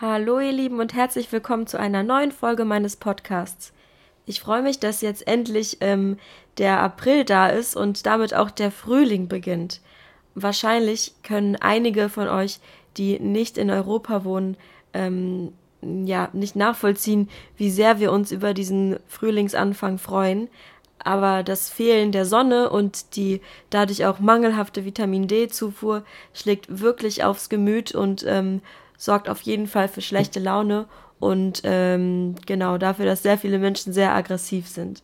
Hallo ihr Lieben und herzlich willkommen zu einer neuen Folge meines Podcasts. Ich freue mich, dass jetzt endlich ähm, der April da ist und damit auch der Frühling beginnt. Wahrscheinlich können einige von euch, die nicht in Europa wohnen, ähm, ja, nicht nachvollziehen, wie sehr wir uns über diesen Frühlingsanfang freuen. Aber das Fehlen der Sonne und die dadurch auch mangelhafte Vitamin D-Zufuhr schlägt wirklich aufs Gemüt und ähm, sorgt auf jeden Fall für schlechte Laune und ähm, genau dafür, dass sehr viele Menschen sehr aggressiv sind.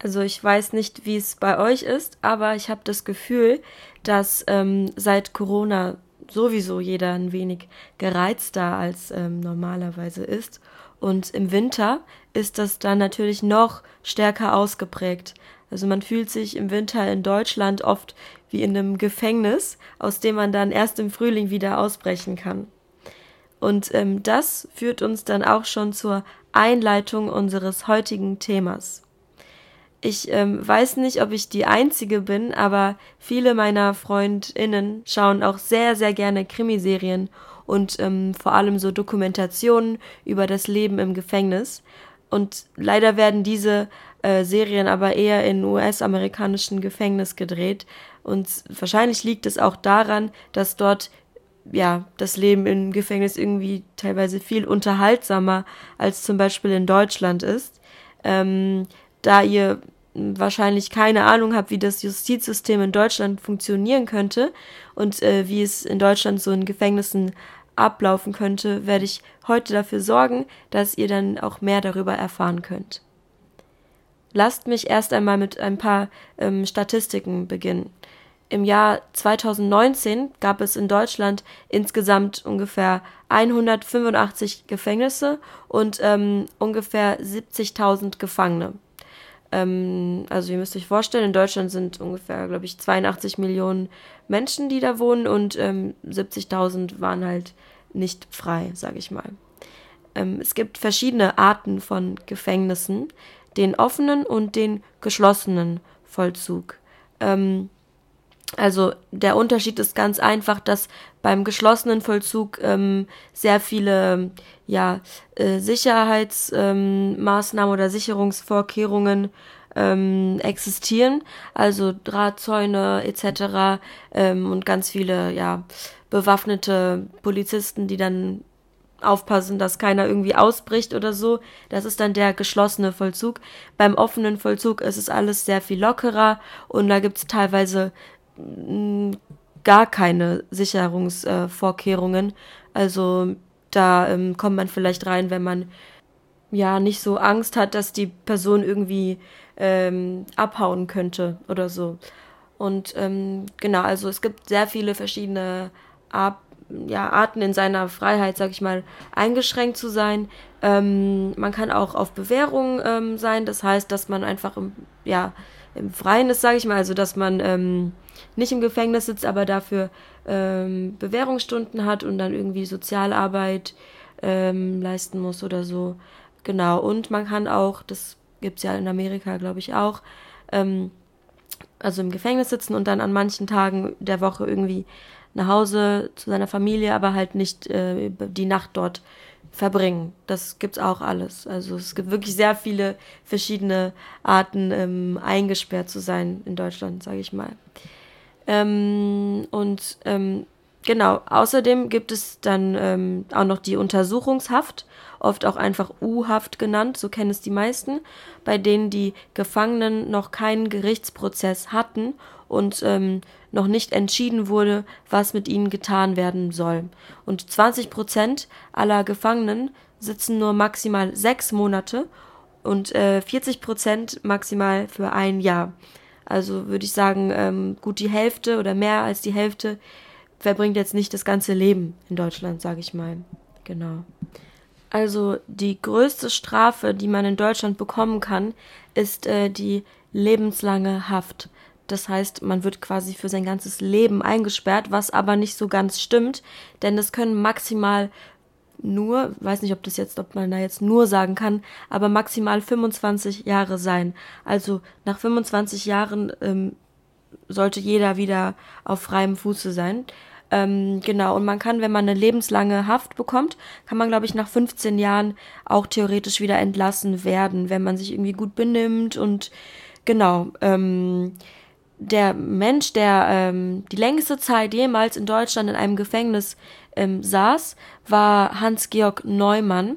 Also ich weiß nicht, wie es bei euch ist, aber ich habe das Gefühl, dass ähm, seit Corona sowieso jeder ein wenig gereizter als ähm, normalerweise ist. Und im Winter ist das dann natürlich noch stärker ausgeprägt. Also man fühlt sich im Winter in Deutschland oft wie in einem Gefängnis, aus dem man dann erst im Frühling wieder ausbrechen kann. Und ähm, das führt uns dann auch schon zur Einleitung unseres heutigen Themas. Ich ähm, weiß nicht, ob ich die Einzige bin, aber viele meiner Freundinnen schauen auch sehr, sehr gerne Krimiserien und ähm, vor allem so Dokumentationen über das Leben im Gefängnis. Und leider werden diese äh, Serien aber eher in US-amerikanischen Gefängnis gedreht. Und wahrscheinlich liegt es auch daran, dass dort ja, das Leben im Gefängnis irgendwie teilweise viel unterhaltsamer als zum Beispiel in Deutschland ist. Ähm, da ihr wahrscheinlich keine Ahnung habt, wie das Justizsystem in Deutschland funktionieren könnte und äh, wie es in Deutschland so in Gefängnissen ablaufen könnte, werde ich heute dafür sorgen, dass ihr dann auch mehr darüber erfahren könnt. Lasst mich erst einmal mit ein paar ähm, Statistiken beginnen. Im Jahr 2019 gab es in Deutschland insgesamt ungefähr 185 Gefängnisse und ähm, ungefähr 70.000 Gefangene. Ähm, also ihr müsst euch vorstellen, in Deutschland sind ungefähr, glaube ich, 82 Millionen Menschen, die da wohnen und ähm, 70.000 waren halt nicht frei, sage ich mal. Ähm, es gibt verschiedene Arten von Gefängnissen, den offenen und den geschlossenen Vollzug. Ähm, also der Unterschied ist ganz einfach, dass beim geschlossenen Vollzug ähm, sehr viele ja, äh, Sicherheitsmaßnahmen ähm, oder Sicherungsvorkehrungen ähm, existieren, also Drahtzäune etc. Ähm, und ganz viele ja, bewaffnete Polizisten, die dann aufpassen, dass keiner irgendwie ausbricht oder so. Das ist dann der geschlossene Vollzug. Beim offenen Vollzug ist es alles sehr viel lockerer und da gibt es teilweise gar keine Sicherungsvorkehrungen. Also da ähm, kommt man vielleicht rein, wenn man ja nicht so Angst hat, dass die Person irgendwie ähm, abhauen könnte oder so. Und ähm, genau, also es gibt sehr viele verschiedene Ab ja, Arten in seiner Freiheit, sag ich mal, eingeschränkt zu sein. Ähm, man kann auch auf Bewährung ähm, sein, das heißt, dass man einfach im, ja, im Freien ist, sage ich mal, also dass man ähm, nicht im Gefängnis sitzt, aber dafür ähm, Bewährungsstunden hat und dann irgendwie Sozialarbeit ähm, leisten muss oder so. Genau. Und man kann auch, das gibt's ja in Amerika, glaube ich, auch, ähm, also im Gefängnis sitzen und dann an manchen Tagen der Woche irgendwie nach Hause zu seiner Familie, aber halt nicht äh, die Nacht dort verbringen. Das gibt's auch alles. Also es gibt wirklich sehr viele verschiedene Arten, ähm, eingesperrt zu sein in Deutschland, sage ich mal. Ähm, und ähm, genau, außerdem gibt es dann ähm, auch noch die Untersuchungshaft, oft auch einfach U-Haft genannt, so kennen es die meisten, bei denen die Gefangenen noch keinen Gerichtsprozess hatten und ähm, noch nicht entschieden wurde, was mit ihnen getan werden soll. Und 20 Prozent aller Gefangenen sitzen nur maximal sechs Monate und äh, 40 Prozent maximal für ein Jahr. Also würde ich sagen, ähm, gut die Hälfte oder mehr als die Hälfte verbringt jetzt nicht das ganze Leben in Deutschland, sage ich mal. Genau. Also die größte Strafe, die man in Deutschland bekommen kann, ist äh, die lebenslange Haft. Das heißt, man wird quasi für sein ganzes Leben eingesperrt, was aber nicht so ganz stimmt, denn es können maximal nur, weiß nicht, ob das jetzt, ob man da jetzt nur sagen kann, aber maximal 25 Jahre sein. Also nach 25 Jahren ähm, sollte jeder wieder auf freiem Fuße sein. Ähm, genau, und man kann, wenn man eine lebenslange Haft bekommt, kann man, glaube ich, nach 15 Jahren auch theoretisch wieder entlassen werden, wenn man sich irgendwie gut benimmt und genau. Ähm, der Mensch, der ähm, die längste Zeit jemals in Deutschland in einem Gefängnis ähm, saß, war Hans-Georg Neumann.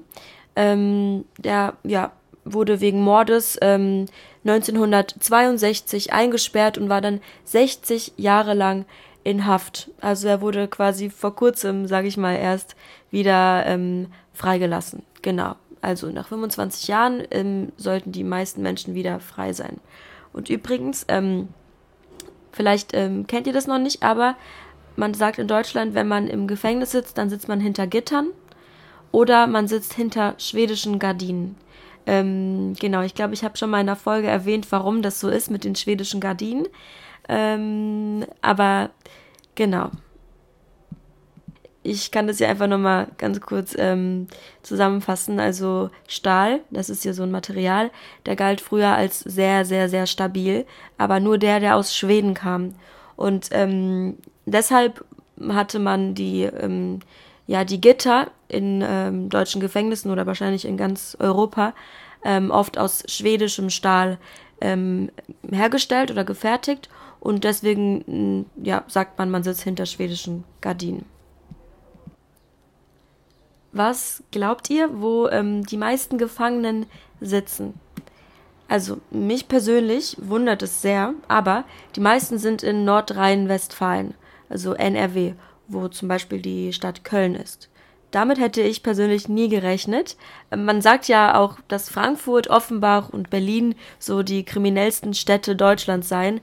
Ähm, der ja, wurde wegen Mordes ähm, 1962 eingesperrt und war dann 60 Jahre lang in Haft. Also er wurde quasi vor kurzem, sage ich mal, erst wieder ähm, freigelassen. Genau. Also nach 25 Jahren ähm, sollten die meisten Menschen wieder frei sein. Und übrigens, ähm, vielleicht ähm, kennt ihr das noch nicht, aber man sagt in Deutschland, wenn man im Gefängnis sitzt, dann sitzt man hinter Gittern oder man sitzt hinter schwedischen Gardinen. Ähm, genau, ich glaube, ich habe schon mal in einer Folge erwähnt, warum das so ist mit den schwedischen Gardinen. Ähm, aber genau. Ich kann das ja einfach nochmal ganz kurz ähm, zusammenfassen. Also Stahl, das ist ja so ein Material, der galt früher als sehr, sehr, sehr stabil, aber nur der, der aus Schweden kam. Und ähm, deshalb hatte man die, ähm, ja, die Gitter in ähm, deutschen Gefängnissen oder wahrscheinlich in ganz Europa ähm, oft aus schwedischem Stahl ähm, hergestellt oder gefertigt und deswegen ja, sagt man, man sitzt hinter schwedischen Gardinen. Was glaubt ihr, wo ähm, die meisten Gefangenen sitzen? Also mich persönlich wundert es sehr, aber die meisten sind in Nordrhein-Westfalen, also NRW, wo zum Beispiel die Stadt Köln ist. Damit hätte ich persönlich nie gerechnet. Man sagt ja auch, dass Frankfurt, Offenbach und Berlin so die kriminellsten Städte Deutschlands seien.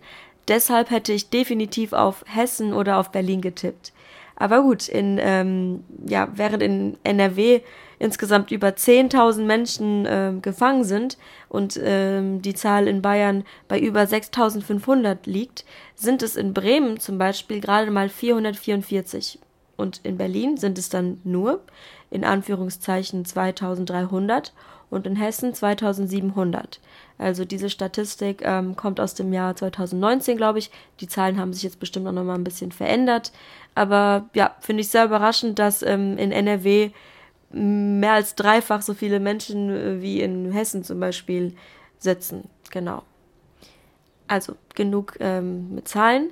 Deshalb hätte ich definitiv auf Hessen oder auf Berlin getippt. Aber gut, in, ähm, ja, während in NRW insgesamt über 10.000 Menschen äh, gefangen sind und ähm, die Zahl in Bayern bei über 6.500 liegt, sind es in Bremen zum Beispiel gerade mal 444 und in Berlin sind es dann nur in Anführungszeichen 2300 und in Hessen 2700. Also diese Statistik ähm, kommt aus dem Jahr 2019, glaube ich. Die Zahlen haben sich jetzt bestimmt auch noch mal ein bisschen verändert. Aber ja, finde ich sehr überraschend, dass ähm, in NRW mehr als dreifach so viele Menschen äh, wie in Hessen zum Beispiel sitzen. Genau. Also genug ähm, mit Zahlen.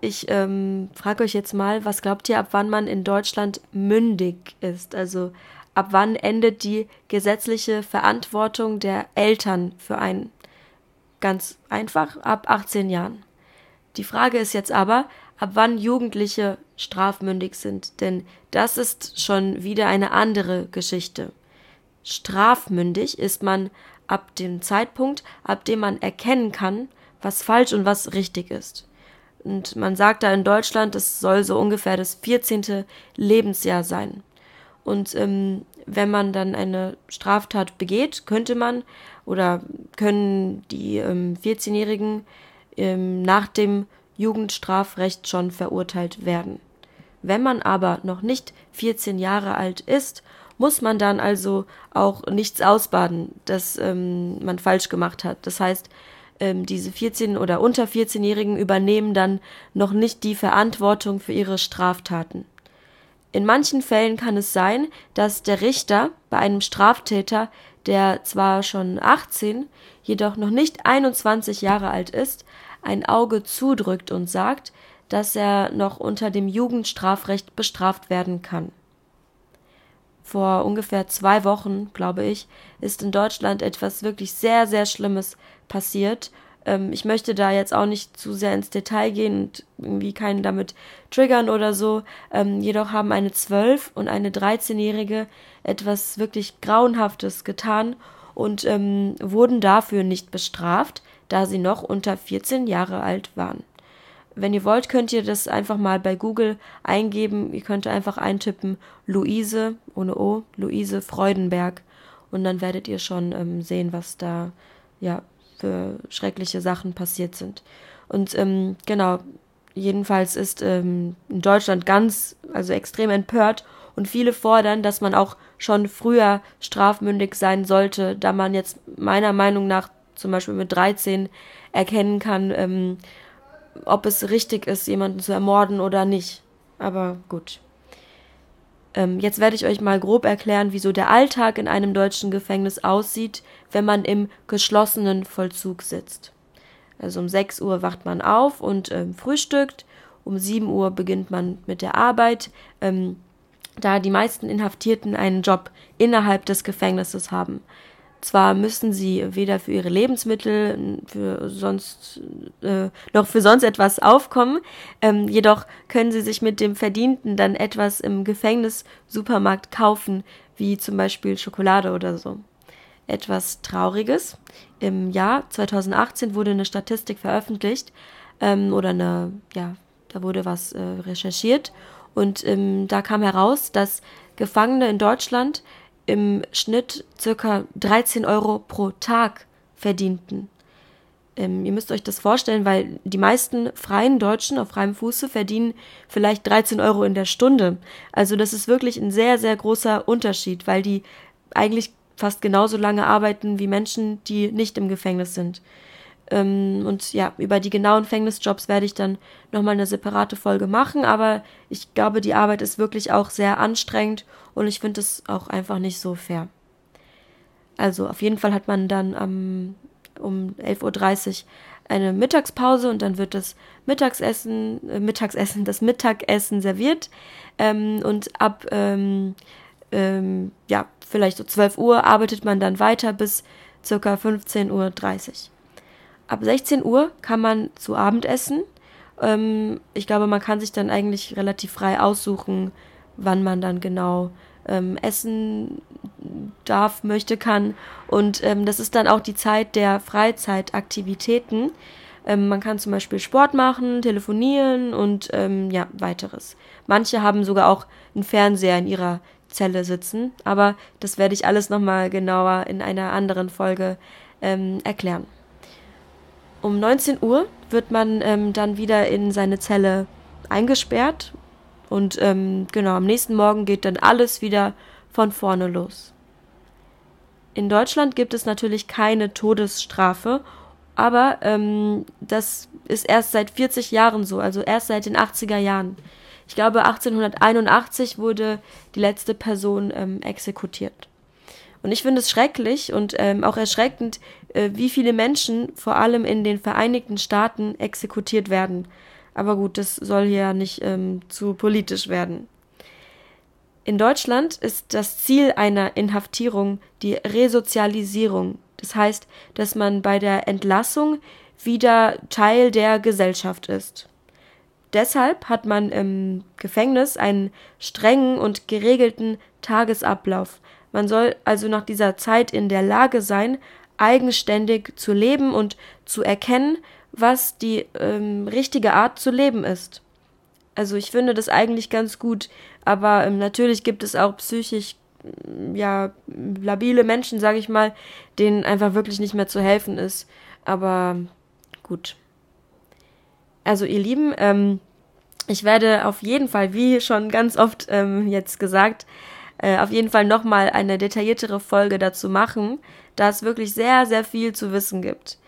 Ich ähm, frage euch jetzt mal, was glaubt ihr, ab wann man in Deutschland mündig ist? Also ab wann endet die gesetzliche Verantwortung der Eltern für einen? Ganz einfach, ab 18 Jahren. Die Frage ist jetzt aber, ab wann Jugendliche strafmündig sind, denn das ist schon wieder eine andere Geschichte. Strafmündig ist man ab dem Zeitpunkt, ab dem man erkennen kann, was falsch und was richtig ist. Und man sagt da in Deutschland, es soll so ungefähr das 14. Lebensjahr sein. Und ähm, wenn man dann eine Straftat begeht, könnte man oder können die ähm, 14-Jährigen ähm, nach dem Jugendstrafrecht schon verurteilt werden. Wenn man aber noch nicht 14 Jahre alt ist, muss man dann also auch nichts ausbaden, das ähm, man falsch gemacht hat. Das heißt, ähm, diese 14 oder unter 14-Jährigen übernehmen dann noch nicht die Verantwortung für ihre Straftaten. In manchen Fällen kann es sein, dass der Richter bei einem Straftäter, der zwar schon 18, jedoch noch nicht 21 Jahre alt ist, ein Auge zudrückt und sagt, dass er noch unter dem Jugendstrafrecht bestraft werden kann. Vor ungefähr zwei Wochen, glaube ich, ist in Deutschland etwas wirklich sehr, sehr Schlimmes passiert. Ähm, ich möchte da jetzt auch nicht zu sehr ins Detail gehen und irgendwie keinen damit triggern oder so. Ähm, jedoch haben eine 12- und eine 13-Jährige etwas wirklich Grauenhaftes getan und ähm, wurden dafür nicht bestraft, da sie noch unter 14 Jahre alt waren. Wenn ihr wollt, könnt ihr das einfach mal bei Google eingeben. Ihr könnt einfach eintippen Luise ohne O, Luise Freudenberg und dann werdet ihr schon ähm, sehen, was da ja für schreckliche Sachen passiert sind. Und ähm, genau, jedenfalls ist ähm, in Deutschland ganz, also extrem empört und viele fordern, dass man auch schon früher strafmündig sein sollte, da man jetzt meiner Meinung nach zum Beispiel mit 13 erkennen kann, ähm, ob es richtig ist, jemanden zu ermorden oder nicht. aber gut. Ähm, jetzt werde ich euch mal grob erklären, wieso der Alltag in einem deutschen Gefängnis aussieht, wenn man im geschlossenen Vollzug sitzt. Also um 6 Uhr wacht man auf und ähm, frühstückt. Um 7 Uhr beginnt man mit der Arbeit. Ähm, da die meisten Inhaftierten einen Job innerhalb des Gefängnisses haben. Zwar müssen sie weder für ihre Lebensmittel für sonst, äh, noch für sonst etwas aufkommen, ähm, jedoch können sie sich mit dem Verdienten dann etwas im Gefängnissupermarkt kaufen, wie zum Beispiel Schokolade oder so. Etwas Trauriges. Im Jahr 2018 wurde eine Statistik veröffentlicht ähm, oder eine, ja, da wurde was äh, recherchiert und ähm, da kam heraus, dass Gefangene in Deutschland im Schnitt circa 13 Euro pro Tag verdienten. Ähm, ihr müsst euch das vorstellen, weil die meisten freien Deutschen auf freiem Fuße verdienen vielleicht 13 Euro in der Stunde. Also das ist wirklich ein sehr, sehr großer Unterschied, weil die eigentlich fast genauso lange arbeiten wie Menschen, die nicht im Gefängnis sind. Ähm, und ja, über die genauen Gefängnisjobs werde ich dann nochmal eine separate Folge machen, aber ich glaube, die Arbeit ist wirklich auch sehr anstrengend und ich finde es auch einfach nicht so fair. Also auf jeden Fall hat man dann ähm, um 11.30 Uhr eine Mittagspause und dann wird das Mittagsessen, äh, Mittagsessen, das Mittagessen serviert ähm, und ab ähm, ähm, ja, vielleicht so 12 Uhr arbeitet man dann weiter bis circa 15.30 Uhr. Ab 16 Uhr kann man zu Abend essen. Ähm, ich glaube, man kann sich dann eigentlich relativ frei aussuchen, wann man dann genau ähm, essen darf, möchte, kann. Und ähm, das ist dann auch die Zeit der Freizeitaktivitäten. Ähm, man kann zum Beispiel Sport machen, telefonieren und ähm, ja, weiteres. Manche haben sogar auch einen Fernseher in ihrer Zelle sitzen, aber das werde ich alles nochmal genauer in einer anderen Folge ähm, erklären. Um 19 Uhr wird man ähm, dann wieder in seine Zelle eingesperrt und ähm, genau am nächsten Morgen geht dann alles wieder von vorne los. In Deutschland gibt es natürlich keine Todesstrafe, aber ähm, das ist erst seit 40 Jahren so, also erst seit den 80er Jahren. Ich glaube, 1881 wurde die letzte Person ähm, exekutiert. Und ich finde es schrecklich und ähm, auch erschreckend, äh, wie viele Menschen vor allem in den Vereinigten Staaten exekutiert werden. Aber gut, das soll hier ja nicht ähm, zu politisch werden. In Deutschland ist das Ziel einer Inhaftierung die Resozialisierung. Das heißt, dass man bei der Entlassung wieder Teil der Gesellschaft ist. Deshalb hat man im Gefängnis einen strengen und geregelten Tagesablauf, man soll also nach dieser Zeit in der Lage sein, eigenständig zu leben und zu erkennen, was die ähm, richtige Art zu leben ist. Also ich finde das eigentlich ganz gut, aber ähm, natürlich gibt es auch psychisch mm, ja labile Menschen, sage ich mal, denen einfach wirklich nicht mehr zu helfen ist. Aber gut. Also ihr Lieben, ähm, ich werde auf jeden Fall, wie schon ganz oft ähm, jetzt gesagt, äh, auf jeden Fall nochmal eine detailliertere Folge dazu machen, da es wirklich sehr, sehr viel zu wissen gibt.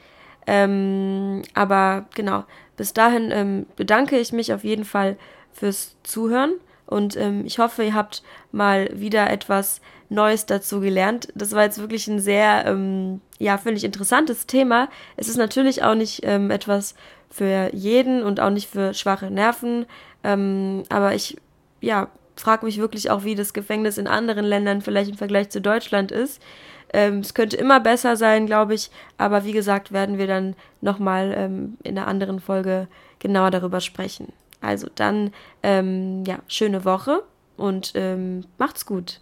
Ähm, aber genau, bis dahin ähm, bedanke ich mich auf jeden Fall fürs Zuhören und ähm, ich hoffe, ihr habt mal wieder etwas Neues dazu gelernt. Das war jetzt wirklich ein sehr, ähm, ja, finde ich interessantes Thema. Es ist natürlich auch nicht ähm, etwas für jeden und auch nicht für schwache Nerven, ähm, aber ich, ja, frage mich wirklich auch, wie das Gefängnis in anderen Ländern vielleicht im Vergleich zu Deutschland ist. Ähm, es könnte immer besser sein, glaube ich, aber wie gesagt, werden wir dann nochmal ähm, in einer anderen Folge genauer darüber sprechen. Also dann, ähm, ja, schöne Woche und ähm, macht's gut.